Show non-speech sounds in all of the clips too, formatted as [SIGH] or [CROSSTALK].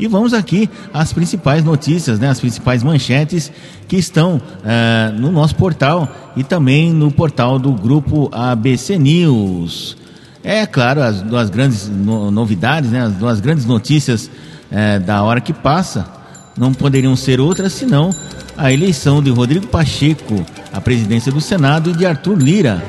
E vamos aqui às principais notícias, né, as principais manchetes que estão uh, no nosso portal e também no portal do grupo ABC News. É claro, as duas grandes no, novidades, né, as duas grandes notícias uh, da hora que passa não poderiam ser outras senão a eleição de Rodrigo Pacheco à presidência do Senado e de Arthur Lira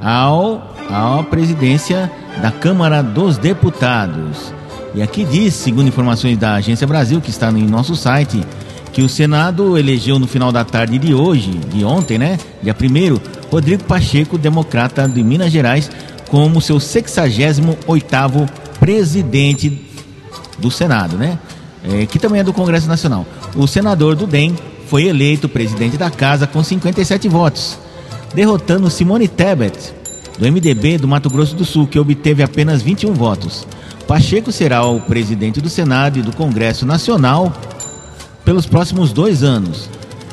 ao, à presidência da Câmara dos Deputados. E aqui diz, segundo informações da Agência Brasil, que está em nosso site, que o Senado elegeu no final da tarde de hoje, de ontem, né? Dia 1 Rodrigo Pacheco, democrata de Minas Gerais, como seu 68º presidente do Senado, né? É, que também é do Congresso Nacional. O senador do DEM foi eleito presidente da casa com 57 votos, derrotando Simone Tebet, do MDB do Mato Grosso do Sul, que obteve apenas 21 votos. Pacheco será o presidente do Senado e do Congresso Nacional pelos próximos dois anos.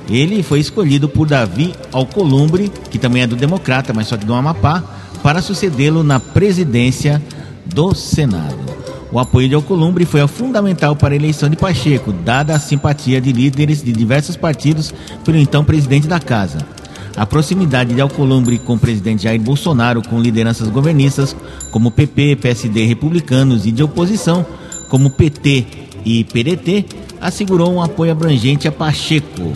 Ele foi escolhido por Davi Alcolumbre, que também é do Democrata, mas só que do Amapá, para sucedê-lo na presidência do Senado. O apoio de Alcolumbre foi fundamental para a eleição de Pacheco, dada a simpatia de líderes de diversos partidos pelo então presidente da casa. A proximidade de Alcolumbre com o presidente Jair Bolsonaro, com lideranças governistas como PP, PSD, republicanos e de oposição como PT e PDT, assegurou um apoio abrangente a Pacheco.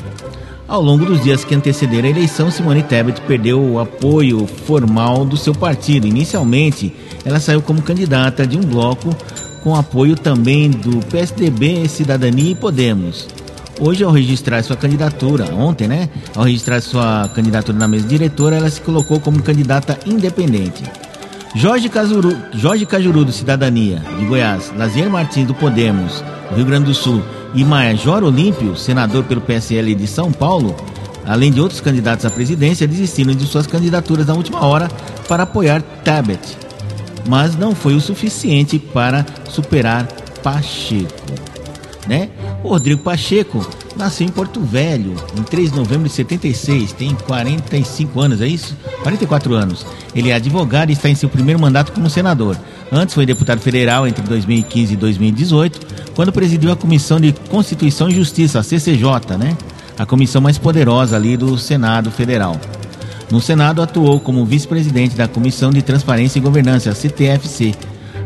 Ao longo dos dias que antecederam a eleição, Simone Tebet perdeu o apoio formal do seu partido. Inicialmente, ela saiu como candidata de um bloco com apoio também do PSDB, Cidadania e Podemos. Hoje, ao registrar sua candidatura, ontem, né? Ao registrar sua candidatura na mesa diretora, ela se colocou como candidata independente. Jorge, Cazuru, Jorge Cajuru, do Cidadania, de Goiás, Lazier Martins, do Podemos, do Rio Grande do Sul, e Major Olímpio, senador pelo PSL de São Paulo, além de outros candidatos à presidência, desistiram de suas candidaturas na última hora para apoiar Tabet. Mas não foi o suficiente para superar Pacheco. Né? Rodrigo Pacheco nasceu em Porto Velho em 3 de novembro de 76, tem 45 anos, é isso? 44 anos. Ele é advogado e está em seu primeiro mandato como senador. Antes foi deputado federal entre 2015 e 2018, quando presidiu a Comissão de Constituição e Justiça, a CCJ, né? A comissão mais poderosa ali do Senado Federal. No Senado atuou como vice-presidente da Comissão de Transparência e Governança, a CTFC,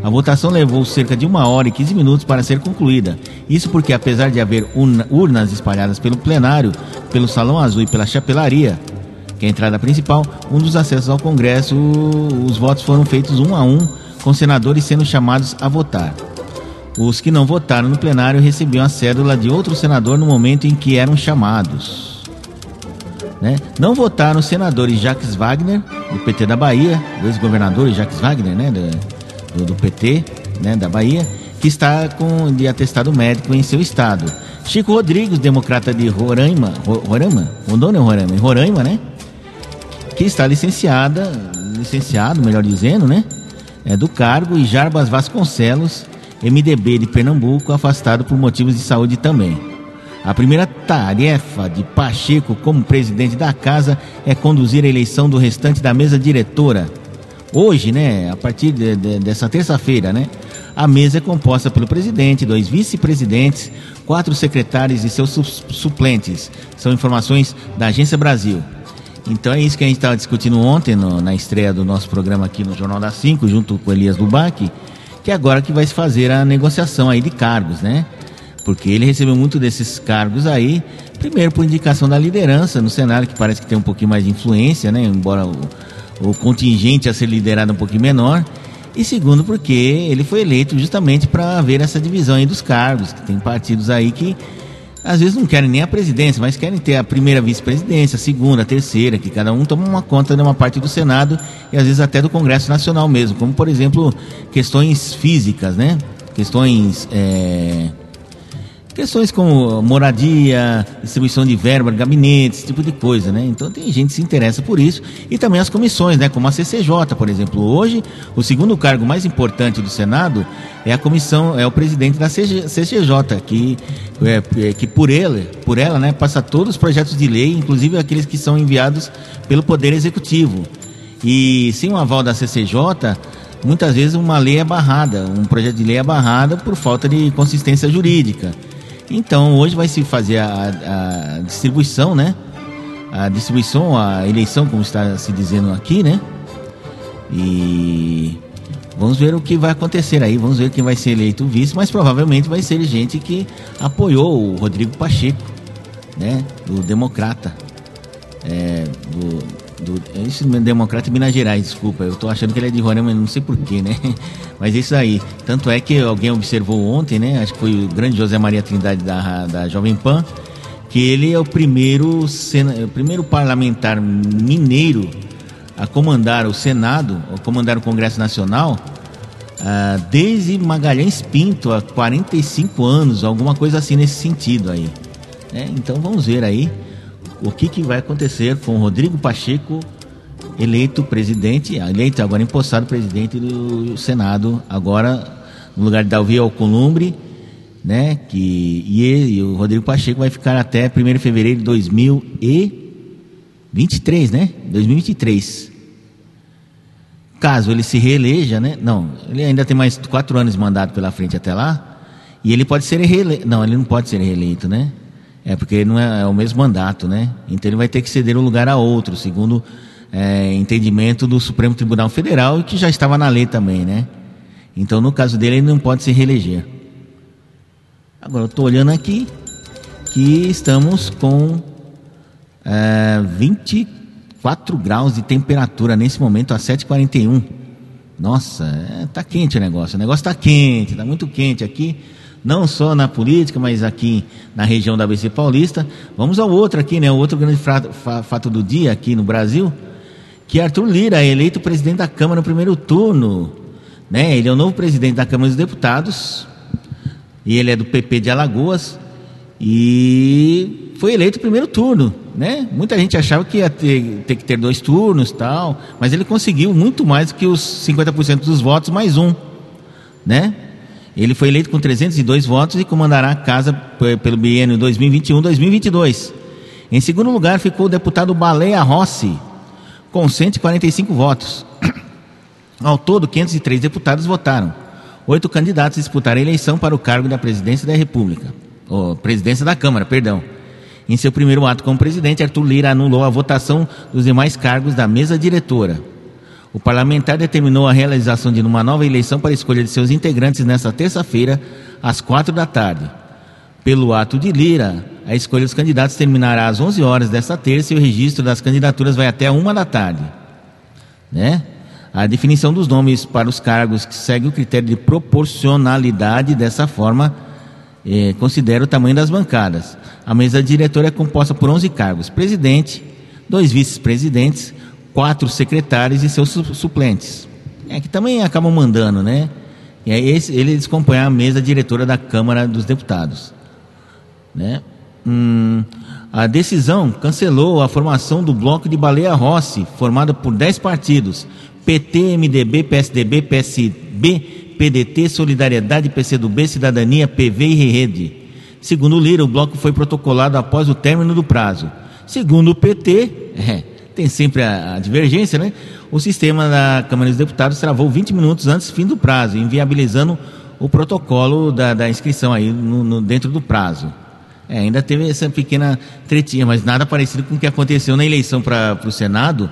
a votação levou cerca de uma hora e 15 minutos para ser concluída. Isso porque, apesar de haver urnas espalhadas pelo plenário, pelo Salão Azul e pela Chapelaria, que é a entrada principal, um dos acessos ao Congresso, os votos foram feitos um a um, com senadores sendo chamados a votar. Os que não votaram no plenário recebiam a cédula de outro senador no momento em que eram chamados. Né? Não votaram os senadores Jacques Wagner, do PT da Bahia, o ex-governador Jacques Wagner, né? Do, do PT, né, da Bahia, que está com de atestado médico em seu estado. Chico Rodrigues, democrata de Roraima, Roraima, Rondônia ou Roraima? Roraima, né? Que está licenciada, licenciado, melhor dizendo, né? É do cargo e Jarbas Vasconcelos, MDB de Pernambuco, afastado por motivos de saúde também. A primeira tarefa de Pacheco como presidente da casa é conduzir a eleição do restante da mesa diretora Hoje, né, a partir de, de, dessa terça-feira, né, a mesa é composta pelo presidente, dois vice-presidentes, quatro secretários e seus suplentes. São informações da Agência Brasil. Então é isso que a gente estava discutindo ontem no, na estreia do nosso programa aqui no Jornal das Cinco, junto com Elias Dubac, que agora que vai se fazer a negociação aí de cargos, né? Porque ele recebeu muito desses cargos aí, primeiro por indicação da liderança no cenário, que parece que tem um pouquinho mais de influência, né? Embora o o contingente a ser liderado um pouquinho menor. E segundo, porque ele foi eleito justamente para haver essa divisão aí dos cargos, que tem partidos aí que às vezes não querem nem a presidência, mas querem ter a primeira vice-presidência, a segunda, a terceira, que cada um toma uma conta de uma parte do Senado e às vezes até do Congresso Nacional mesmo, como por exemplo questões físicas, né? Questões é, Questões como moradia, distribuição de verba, gabinetes, esse tipo de coisa, né? Então tem gente que se interessa por isso e também as comissões, né? Como a CCJ, por exemplo. Hoje, o segundo cargo mais importante do Senado é a comissão, é o presidente da CCJ, que, é, é, que por ele, por ela, né, passa todos os projetos de lei, inclusive aqueles que são enviados pelo Poder Executivo. E sem o aval da CCJ, muitas vezes uma lei é barrada, um projeto de lei é barrado por falta de consistência jurídica. Então hoje vai se fazer a, a distribuição, né? A distribuição, a eleição, como está se dizendo aqui, né? E vamos ver o que vai acontecer aí, vamos ver quem vai ser eleito vice, mas provavelmente vai ser gente que apoiou o Rodrigo Pacheco, né? Do Democrata. É, do, do, esse democrata de Minas Gerais, desculpa, eu tô achando que ele é de Roraima, não sei porquê, né? [LAUGHS] Mas isso aí. Tanto é que alguém observou ontem, né? Acho que foi o grande José Maria Trindade da, da Jovem Pan, que ele é o primeiro, sena, o primeiro parlamentar mineiro a comandar o Senado, a comandar o Congresso Nacional, ah, desde Magalhães Pinto, há 45 anos, alguma coisa assim nesse sentido aí. É, então vamos ver aí o que, que vai acontecer com Rodrigo Pacheco eleito presidente, eleito agora empossado presidente do Senado, agora no lugar de Davi Alcolumbre, né? Que, e, ele, e o Rodrigo Pacheco vai ficar até 1 de fevereiro de 2023, né? 2023. Caso ele se reeleja, né? Não, ele ainda tem mais quatro anos de mandato pela frente até lá. E ele pode ser reeleito. Não, ele não pode ser reeleito, né? É porque não é, é, o mesmo mandato, né? Então ele vai ter que ceder um lugar a outro, segundo é, entendimento do Supremo Tribunal Federal que já estava na lei também, né? Então no caso dele ele não pode se reeleger. Agora eu estou olhando aqui que estamos com é, 24 graus de temperatura nesse momento a 7h41. Nossa, é, tá quente o negócio. O negócio está quente, está muito quente aqui não só na política, mas aqui na região da ABC Paulista. Vamos ao outro aqui, né? O outro grande fato do dia aqui no Brasil, que Arthur Lira é eleito presidente da Câmara no primeiro turno. Né? Ele é o novo presidente da Câmara dos Deputados, e ele é do PP de Alagoas, e foi eleito no primeiro turno. Né? Muita gente achava que ia ter, ter que ter dois turnos tal, mas ele conseguiu muito mais do que os 50% dos votos, mais um. Né? Ele foi eleito com 302 votos e comandará a casa pelo biênio 2021-2022. Em segundo lugar ficou o deputado Baleia Rossi, com 145 votos. [CLEARS THROAT] Ao todo, 503 deputados votaram. Oito candidatos disputaram a eleição para o cargo da presidência da República, ou presidência da Câmara, perdão. Em seu primeiro ato como presidente, Arthur Lira anulou a votação dos demais cargos da mesa diretora. O parlamentar determinou a realização de uma nova eleição para escolha de seus integrantes nesta terça-feira, às quatro da tarde. Pelo ato de Lira, a escolha dos candidatos terminará às 11 horas desta terça e o registro das candidaturas vai até uma da tarde. Né? A definição dos nomes para os cargos que segue o critério de proporcionalidade dessa forma eh, considera o tamanho das bancadas. A mesa diretora é composta por 11 cargos: presidente, dois vice-presidentes, quatro secretários e seus suplentes. É que também acabam mandando, né? E aí esse, eles compõem a mesa diretora da Câmara dos Deputados. Né? Hum, a decisão cancelou a formação do bloco de Baleia Rossi, formado por 10 partidos: PT, MDB, PSDB, PSB, PDT, Solidariedade, PCdoB, Cidadania, PV e Rede. Segundo Lira, o bloco foi protocolado após o término do prazo. Segundo o PT, [LAUGHS] é, tem sempre a, a, divergência, né? O sistema da Câmara dos Deputados travou 20 minutos antes do fim do prazo, inviabilizando o protocolo da, da inscrição aí no, no, dentro do prazo. É, ainda teve essa pequena tretinha, mas nada parecido com o que aconteceu na eleição para o Senado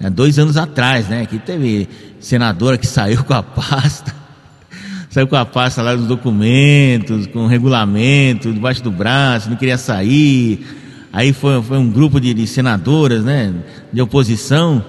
é, dois anos atrás, né? Que teve senadora que saiu com a pasta, [LAUGHS] saiu com a pasta lá dos documentos, com o regulamento debaixo do braço, não queria sair Aí foi, foi um grupo de, de senadoras, né, de oposição,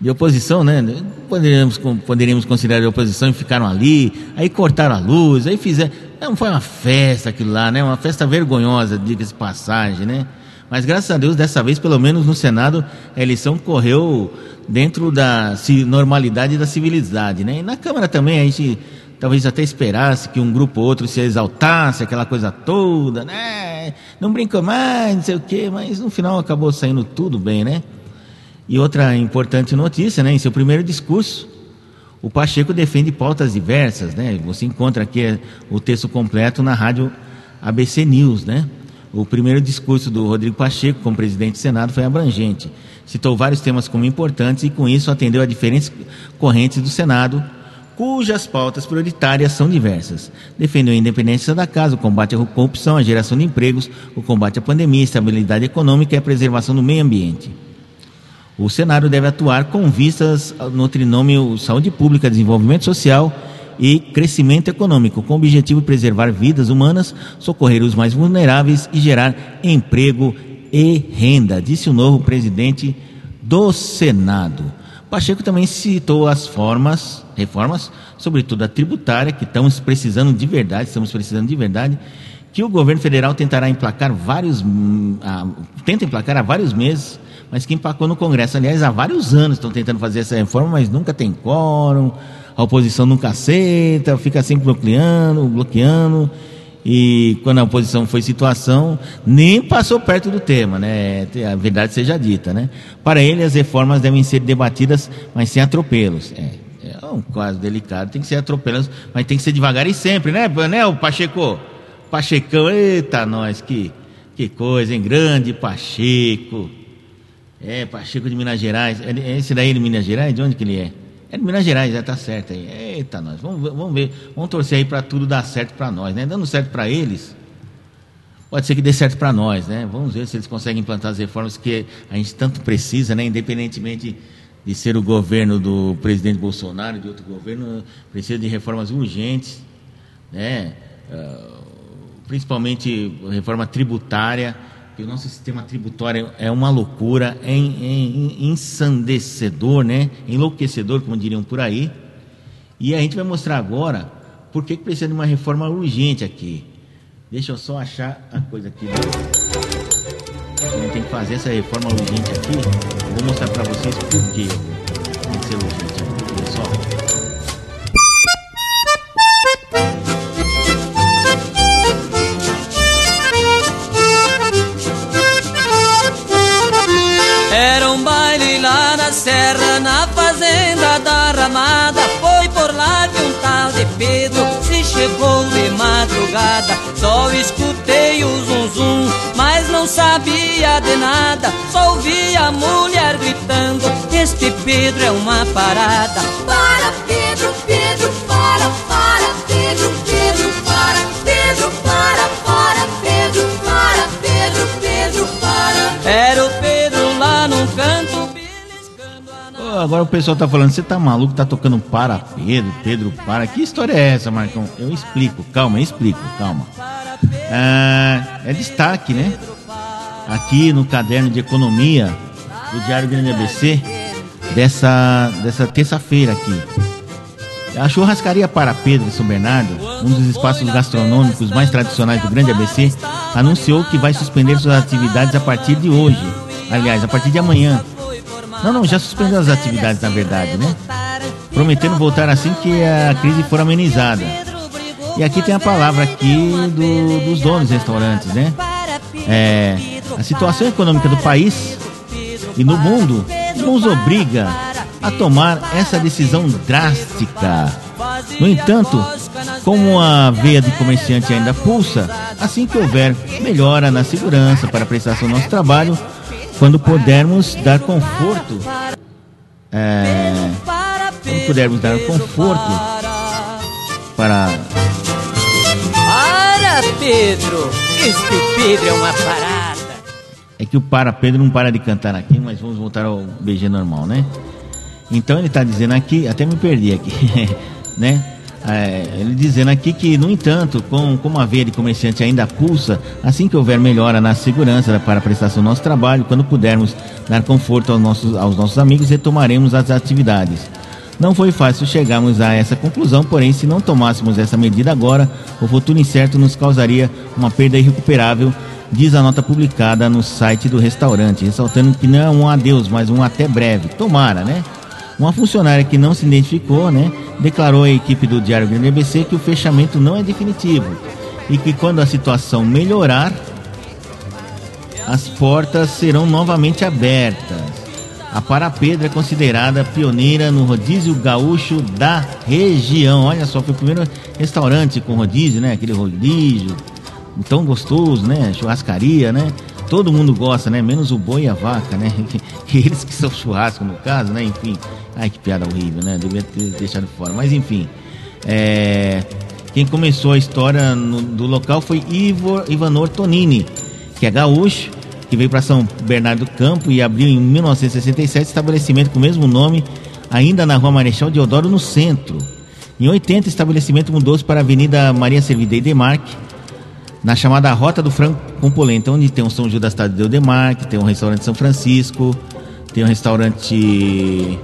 de oposição, né? Poderíamos, poderíamos considerar de oposição e ficaram ali, aí cortaram a luz, aí fizeram. Não foi uma festa aquilo lá, né? Uma festa vergonhosa, diga-se passagem, né? Mas graças a Deus, dessa vez, pelo menos no Senado, a eleição correu dentro da normalidade da civilidade, né? E na Câmara também a gente talvez até esperasse que um grupo ou outro se exaltasse, aquela coisa toda, né? Não brinca mais, não sei o quê, mas no final acabou saindo tudo bem, né? E outra importante notícia, né? Em seu primeiro discurso, o Pacheco defende pautas diversas, né? Você encontra aqui o texto completo na rádio ABC News, né? O primeiro discurso do Rodrigo Pacheco como presidente do Senado foi abrangente. Citou vários temas como importantes e, com isso, atendeu a diferentes correntes do Senado, cujas pautas prioritárias são diversas. Defendeu a independência da casa, o combate à corrupção, a geração de empregos, o combate à pandemia, a estabilidade econômica e a preservação do meio ambiente. O Senado deve atuar com vistas no trinômio saúde pública, desenvolvimento social e crescimento econômico, com o objetivo de preservar vidas humanas, socorrer os mais vulneráveis e gerar emprego e renda, disse o novo presidente do Senado. Pacheco também citou as formas, reformas, sobretudo a tributária, que estamos precisando de verdade, estamos precisando de verdade, que o governo federal tentará emplacar vários, hum, tenta emplacar há vários meses, mas que empacou no Congresso. Aliás, há vários anos estão tentando fazer essa reforma, mas nunca tem quórum, a oposição nunca aceita, fica sempre bloqueando, bloqueando. E quando a oposição foi situação, nem passou perto do tema, né? A verdade seja dita, né? Para ele, as reformas devem ser debatidas, mas sem atropelos. É, é um caso delicado, tem que ser atropelos, mas tem que ser devagar e sempre, né, né, o Pacheco? Pachecão, eita, nós, que, que coisa, hein? Grande Pacheco. É, Pacheco de Minas Gerais. É esse daí de Minas Gerais? De onde que ele é? É de Minas Gerais, já tá certo aí. Eita, nós. Vamos, vamos ver. Vamos torcer aí para tudo dar certo para nós, né? Dando certo para eles, pode ser que dê certo para nós, né? Vamos ver se eles conseguem implantar as reformas que a gente tanto precisa, né? Independentemente de ser o governo do presidente Bolsonaro, de outro governo, precisa de reformas urgentes, né? Uh, principalmente reforma tributária que o nosso sistema tributário é uma loucura, é, é ensandecedor, né? enlouquecedor, como diriam por aí. E a gente vai mostrar agora por que, precisa de uma reforma urgente aqui. Deixa eu só achar a coisa aqui. A gente tem que fazer essa reforma urgente aqui. Vou mostrar para vocês por que tem que ser urgente. Olha sabia de nada. Só ouvia a mulher gritando: Este Pedro é uma parada. Para, Pedro, Pedro, para, para, Pedro, Pedro, para, Pedro, para, para, Pedro, para, Pedro, Pedro, para. Era o Pedro lá num canto agora o pessoal tá falando, você tá maluco, tá tocando para Pedro, Pedro para. Que história é essa, Marcão? Eu explico, calma, eu explico, calma. É, é destaque, né? Aqui no caderno de economia do Diário Grande ABC dessa, dessa terça-feira aqui. A churrascaria para Pedro São Bernardo, um dos espaços gastronômicos mais tradicionais do Grande ABC, anunciou que vai suspender suas atividades a partir de hoje. Aliás, a partir de amanhã, não, não, já suspendeu as atividades, na verdade, né? Prometendo voltar assim que a crise for amenizada. E aqui tem a palavra aqui do, dos donos de restaurantes, né? É, a situação econômica do país e no mundo nos obriga a tomar essa decisão drástica. No entanto, como a veia de comerciante ainda pulsa, assim que houver melhora na segurança para a prestação do nosso trabalho, quando pudermos dar conforto, é, quando pudermos dar conforto para. Para, Pedro! Este Pedro é uma parada! É que o para Pedro não para de cantar aqui, mas vamos voltar ao BG normal, né? Então ele está dizendo aqui, até me perdi aqui, [LAUGHS] né? É, ele dizendo aqui que, no entanto, com, como a veia de comerciante ainda pulsa, assim que houver melhora na segurança para a prestação do nosso trabalho, quando pudermos dar conforto aos nossos, aos nossos amigos, retomaremos as atividades. Não foi fácil chegarmos a essa conclusão, porém, se não tomássemos essa medida agora, o futuro incerto nos causaria uma perda irrecuperável, diz a nota publicada no site do restaurante, ressaltando que não é um adeus, mas um até breve. Tomara, né? Uma funcionária que não se identificou, né, declarou à equipe do Diário Grande ABC que o fechamento não é definitivo e que quando a situação melhorar, as portas serão novamente abertas. A Parapedra é considerada pioneira no rodízio gaúcho da região. Olha só, foi o primeiro restaurante com rodízio, né? Aquele rodízio tão gostoso, né? Churrascaria, né? todo mundo gosta, né? Menos o boi e a vaca, né? [LAUGHS] Eles que são churrasco no caso, né? Enfim. Ai, que piada horrível, né? Devia ter deixado fora. Mas enfim. É... Quem começou a história no, do local foi Ivor Ivanor Tonini, que é gaúcho, que veio para São Bernardo do Campo e abriu em 1967 estabelecimento com o mesmo nome, ainda na rua Marechal Deodoro, no centro. Em 80, o estabelecimento mudou-se para a Avenida Maria Servidei Demarque, na chamada Rota do Franco com Polenta, onde tem o São Judas Tadeu Demarque, tem o restaurante São Francisco, tem o restaurante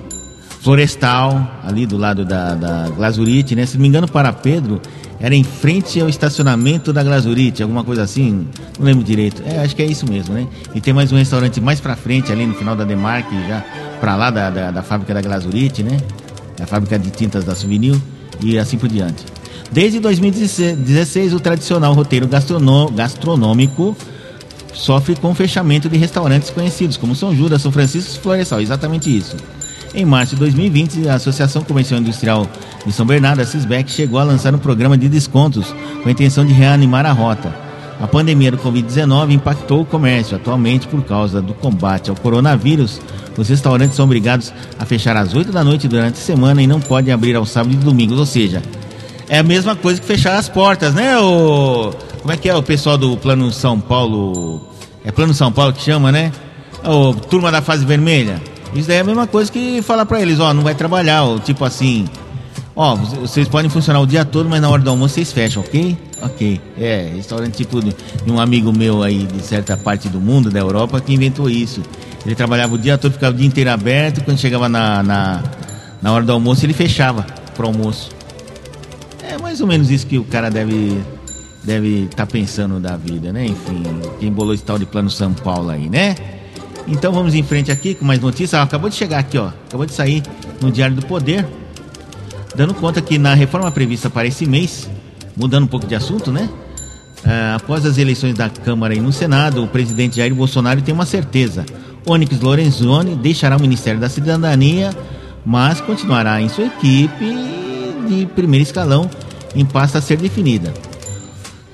Florestal, ali do lado da, da Glazurite, né? Se não me engano, para Pedro, era em frente ao estacionamento da Glazurite, alguma coisa assim, não lembro direito. É, acho que é isso mesmo, né? E tem mais um restaurante mais pra frente, ali no final da Demarque, já pra lá da, da, da fábrica da Glazurite, né? A fábrica de tintas da Souvenir e assim por diante. Desde 2016, o tradicional roteiro gastronômico sofre com o fechamento de restaurantes conhecidos como São Judas, São Francisco e Florestal. Exatamente isso. Em março de 2020, a Associação Comercial Industrial de São Bernardo, a Cisbec, chegou a lançar um programa de descontos com a intenção de reanimar a rota. A pandemia do Covid-19 impactou o comércio. Atualmente, por causa do combate ao coronavírus, os restaurantes são obrigados a fechar às 8 da noite durante a semana e não podem abrir aos sábados e domingos. Ou seja, é a mesma coisa que fechar as portas, né? O... Como é que é o pessoal do Plano São Paulo? É Plano São Paulo que chama, né? O turma da fase vermelha. Isso daí é a mesma coisa que falar para eles, ó, não vai trabalhar, ó, tipo assim, ó, vocês podem funcionar o dia todo, mas na hora do almoço vocês fecham, ok? Ok. É, restaurante tipo de um amigo meu aí de certa parte do mundo, da Europa, que inventou isso. Ele trabalhava o dia todo, ficava o dia inteiro aberto, quando chegava na, na, na hora do almoço ele fechava pro almoço. Mais ou menos isso que o cara deve deve estar tá pensando da vida, né? Enfim, quem bolou esse tal de plano São Paulo aí, né? Então vamos em frente aqui com mais notícias. Ah, acabou de chegar aqui, ó. Acabou de sair no Diário do Poder. Dando conta que na reforma prevista para esse mês, mudando um pouco de assunto, né? Ah, após as eleições da Câmara e no Senado, o presidente Jair Bolsonaro tem uma certeza. Onyx Lorenzoni deixará o Ministério da Cidadania, mas continuará em sua equipe de primeiro escalão em pasta a ser definida.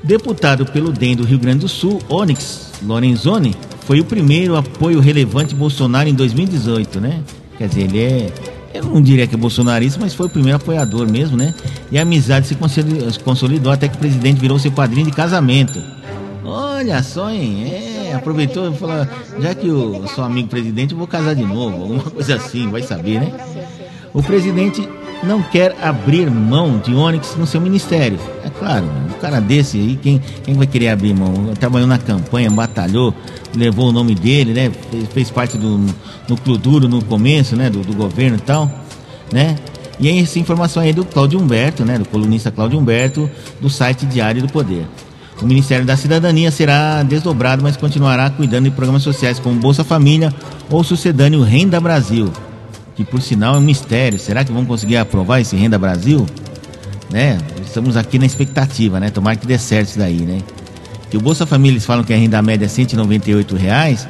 Deputado pelo DEM do Rio Grande do Sul, Onyx Lorenzoni foi o primeiro apoio relevante Bolsonaro em 2018, né? Quer dizer, ele é. Eu não diria que é bolsonarista, mas foi o primeiro apoiador mesmo, né? E a amizade se consolidou até que o presidente virou seu padrinho de casamento. Olha só, hein? É, aproveitou e falou: já que eu sou amigo presidente, eu vou casar de novo. Alguma coisa assim, vai saber, né? O presidente não quer abrir mão de Onyx no seu ministério. É claro, um cara desse aí, quem, quem vai querer abrir mão? Trabalhou na campanha, batalhou, levou o nome dele, né? Fez, fez parte do núcleo duro no começo, né? Do, do governo e tal, né? E aí, essa informação aí é do Cláudio Humberto, né? Do colunista Cláudio Humberto, do site Diário do Poder. O Ministério da Cidadania será desdobrado, mas continuará cuidando de programas sociais como Bolsa Família ou sucedâneo Renda Brasil que por sinal é um mistério. Será que vão conseguir aprovar esse Renda Brasil? Né? Estamos aqui na expectativa, né? Tomara que dê certo isso daí, né? Que o Bolsa Família eles falam que a renda média é 198 reais,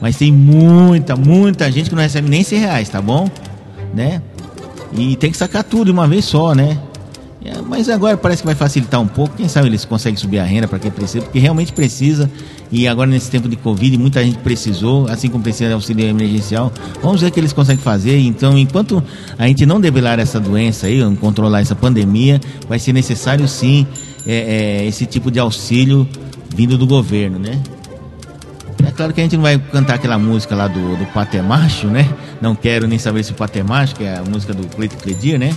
mas tem muita, muita gente que não recebe nem 100 reais, tá bom? Né? E tem que sacar tudo de uma vez só, né? Mas agora parece que vai facilitar um pouco. Quem sabe eles conseguem subir a renda para quem precisa, porque realmente precisa. E agora, nesse tempo de Covid, muita gente precisou, assim como precisa de auxílio emergencial. Vamos ver o que eles conseguem fazer. Então, enquanto a gente não debelar essa doença aí, controlar essa pandemia, vai ser necessário sim é, é, esse tipo de auxílio vindo do governo, né? É claro que a gente não vai cantar aquela música lá do, do Pater Macho, né? Não quero nem saber se o Pater Macho, que é a música do Cleito Cledir, né?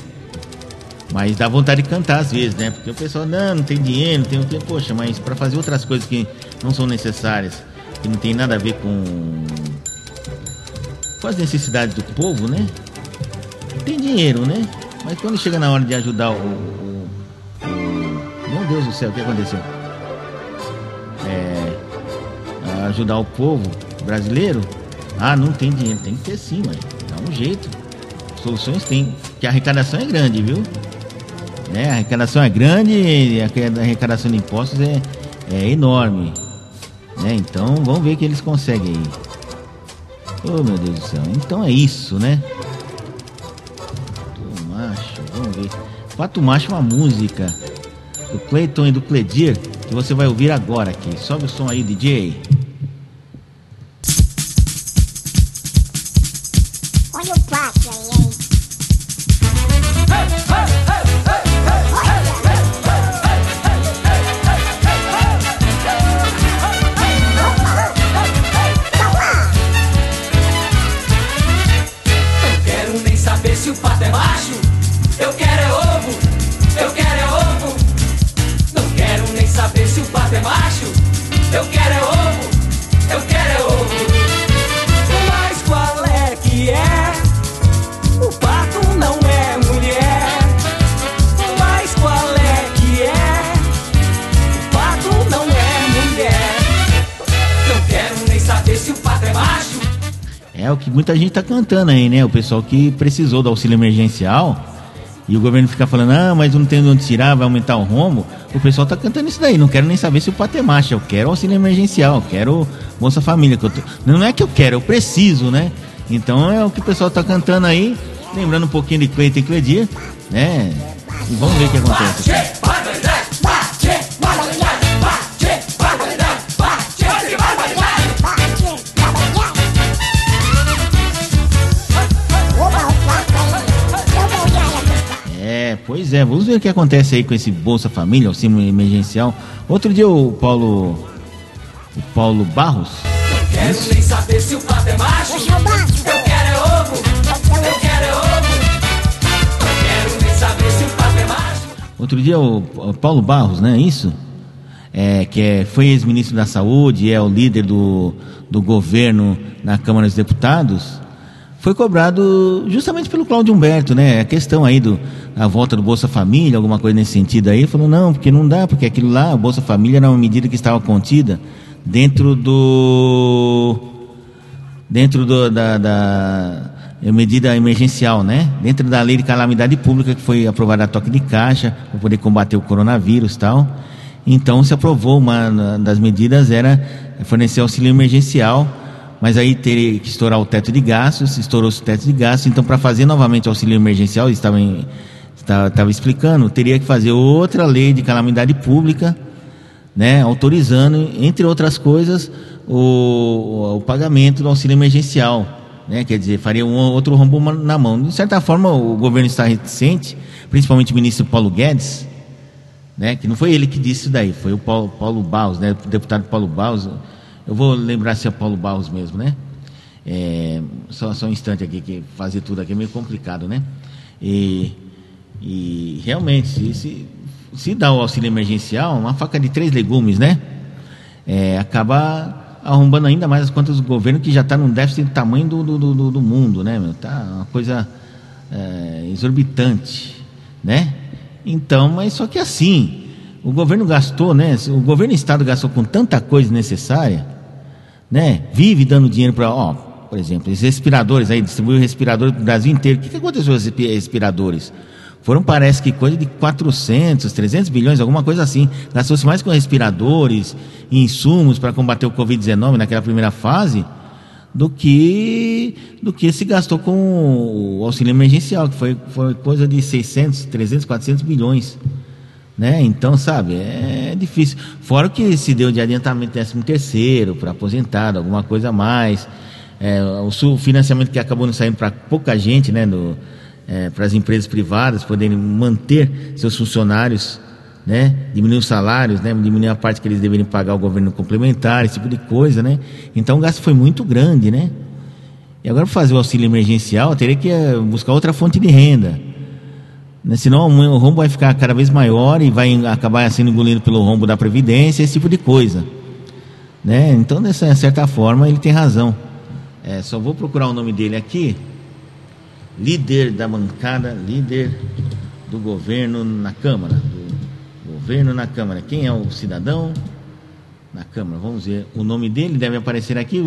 Mas dá vontade de cantar às vezes, né? Porque o pessoal, não, não tem dinheiro, não tem o que. Poxa, mas para fazer outras coisas que não são necessárias, que não tem nada a ver com, com as necessidades do povo, né? Tem dinheiro, né? Mas quando chega na hora de ajudar o. o, o meu Deus do céu, o que aconteceu? É, ajudar o povo brasileiro, ah, não tem dinheiro, tem que ter sim, mas dá um jeito. Soluções tem, que a arrecadação é grande, viu? Né? A arrecadação é grande, a arrecadação de impostos é, é enorme. Né? Então vamos ver que eles conseguem aí. Oh meu Deus do céu. Então é isso, né? Pato Macho, vamos ver. Pato Macho é uma música do Cleiton e do Cledir que você vai ouvir agora aqui. Sobe o som aí, DJ. O que muita gente está cantando aí, né? O pessoal que precisou do auxílio emergencial e o governo fica falando, ah, mas não tem onde tirar, vai aumentar o rombo. O pessoal está cantando isso daí. Não quero nem saber se o pato é macho. Eu quero auxílio emergencial, eu quero Bolsa Família. Que tô... Não é que eu quero, eu preciso, né? Então é o que o pessoal está cantando aí. Lembrando um pouquinho de Cleiton e Cledir, né? E vamos ver o que acontece. É, pois é, vamos ver o que acontece aí com esse Bolsa Família, auxílio emergencial. Outro dia o Paulo. O Paulo Barros. Quero nem saber se o pato é macho. Eu quero é ovo. Eu quero é ovo. Quero nem saber se o pato é macho. Outro dia o, o Paulo Barros, né? Isso? É, que é, foi ex-ministro da Saúde, é o líder do, do governo na Câmara dos Deputados, foi cobrado justamente pelo Cláudio Humberto, né? A questão aí do a volta do Bolsa Família, alguma coisa nesse sentido aí, falou, não, porque não dá, porque aquilo lá, a Bolsa Família era uma medida que estava contida dentro do dentro do, da, da medida emergencial, né? Dentro da lei de calamidade pública que foi aprovada a toque de caixa para poder combater o coronavírus tal. Então se aprovou uma das medidas era fornecer auxílio emergencial, mas aí teria que estourar o teto de gastos, estourou o teto de gastos, então para fazer novamente o auxílio emergencial, estava estava explicando, teria que fazer outra lei de calamidade pública né, autorizando, entre outras coisas, o, o pagamento do auxílio emergencial. Né, quer dizer, faria um outro rombo na mão. De certa forma, o governo está reticente, principalmente o ministro Paulo Guedes, né, que não foi ele que disse isso daí, foi o Paulo, Paulo Barros, né, o deputado Paulo Barros. Eu vou lembrar se é Paulo Barros mesmo, né? É, só, só um instante aqui, que fazer tudo aqui é meio complicado, né? E, e realmente, se, se se dá o auxílio emergencial, uma faca de três legumes, né? É, acaba arrombando ainda mais as contas do governo que já está num déficit do tamanho do, do, do, do mundo, né? Meu? Tá uma coisa é, exorbitante, né? Então, mas só que assim, o governo gastou, né? O governo do estado gastou com tanta coisa necessária, né? Vive dando dinheiro para, ó, por exemplo, esses respiradores aí, distribuiu respiradores para o Brasil inteiro. O que, que aconteceu com esses respiradores? Foram, parece que, coisa de 400, 300 bilhões, alguma coisa assim. Gastou-se mais com respiradores e insumos para combater o Covid-19 naquela primeira fase do que do que se gastou com o auxílio emergencial, que foi, foi coisa de 600, 300, 400 bilhões. Né? Então, sabe, é difícil. Fora que se deu de adiantamento décimo terceiro para aposentado, alguma coisa a mais. É, o financiamento que acabou não saindo para pouca gente, né? No, é, para as empresas privadas poderem manter seus funcionários, né? diminuir os salários, né? diminuir a parte que eles deveriam pagar ao governo complementar, esse tipo de coisa. Né? Então o gasto foi muito grande. Né? E agora, para fazer o auxílio emergencial, teria que é, buscar outra fonte de renda. Né? Senão o rombo vai ficar cada vez maior e vai acabar sendo engolido pelo rombo da Previdência, esse tipo de coisa. Né? Então, dessa certa forma, ele tem razão. É, só vou procurar o nome dele aqui líder da bancada, líder do governo na Câmara. Do governo na Câmara. Quem é o cidadão? Na Câmara, vamos ver. O nome dele deve aparecer aqui.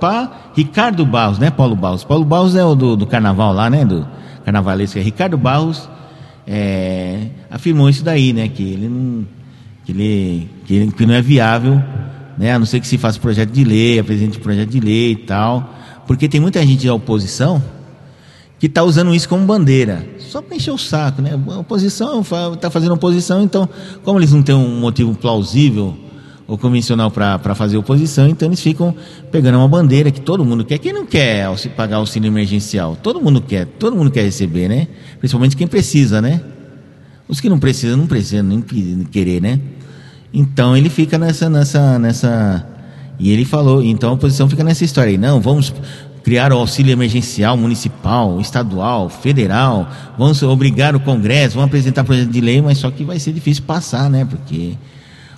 Pá, Ricardo Barros, né, Paulo Barros? Paulo Barros é o do, do carnaval lá, né? Do carnavalesco. É Ricardo Barros é, afirmou isso daí, né? Que ele não. Que, ele, que, ele, que não é viável, né? A não ser que se faça projeto de lei, apresente projeto de lei e tal. Porque tem muita gente da oposição que está usando isso como bandeira, só para encher o saco, né? A oposição está fazendo oposição, então, como eles não têm um motivo plausível ou convencional para fazer oposição, então eles ficam pegando uma bandeira que todo mundo quer. Quem não quer pagar auxílio emergencial? Todo mundo quer, todo mundo quer receber, né? Principalmente quem precisa, né? Os que não precisam, não precisam nem querer, né? Então ele fica nessa, nessa, nessa. E ele falou, então a oposição fica nessa história aí, não, vamos criar o auxílio emergencial municipal, estadual, federal, vamos obrigar o Congresso, vamos apresentar projeto de lei, mas só que vai ser difícil passar, né? Porque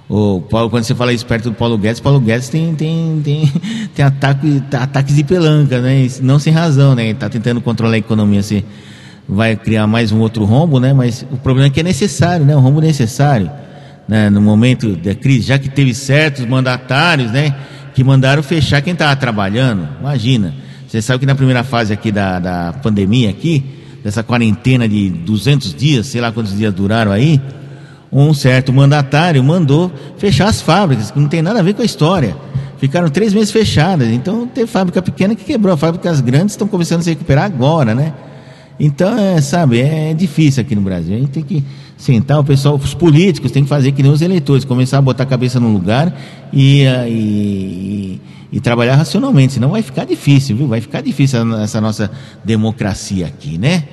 o Paulo, quando você fala isso perto do Paulo Guedes, Paulo Guedes tem, tem, tem, [LAUGHS] tem ataque, ataques de pelanca, né? Não sem razão, né? Está tentando controlar a economia, você vai criar mais um outro rombo, né? Mas o problema é que é necessário, né? Um rombo necessário, né? No momento da crise, já que teve certos mandatários, né? Que mandaram fechar quem estava trabalhando, imagina. Você sabe que na primeira fase aqui da, da pandemia aqui, dessa quarentena de 200 dias, sei lá quantos dias duraram aí, um certo mandatário mandou fechar as fábricas, que não tem nada a ver com a história. Ficaram três meses fechadas. Então, tem fábrica pequena que quebrou. Fábricas grandes estão começando a se recuperar agora, né? Então, é, sabe, é difícil aqui no Brasil. A gente tem que sentar, o pessoal, os políticos têm que fazer que nem os eleitores, começar a botar a cabeça no lugar ah, e, e, e trabalhar racionalmente. Senão vai ficar difícil, viu? Vai ficar difícil essa nossa democracia aqui, né?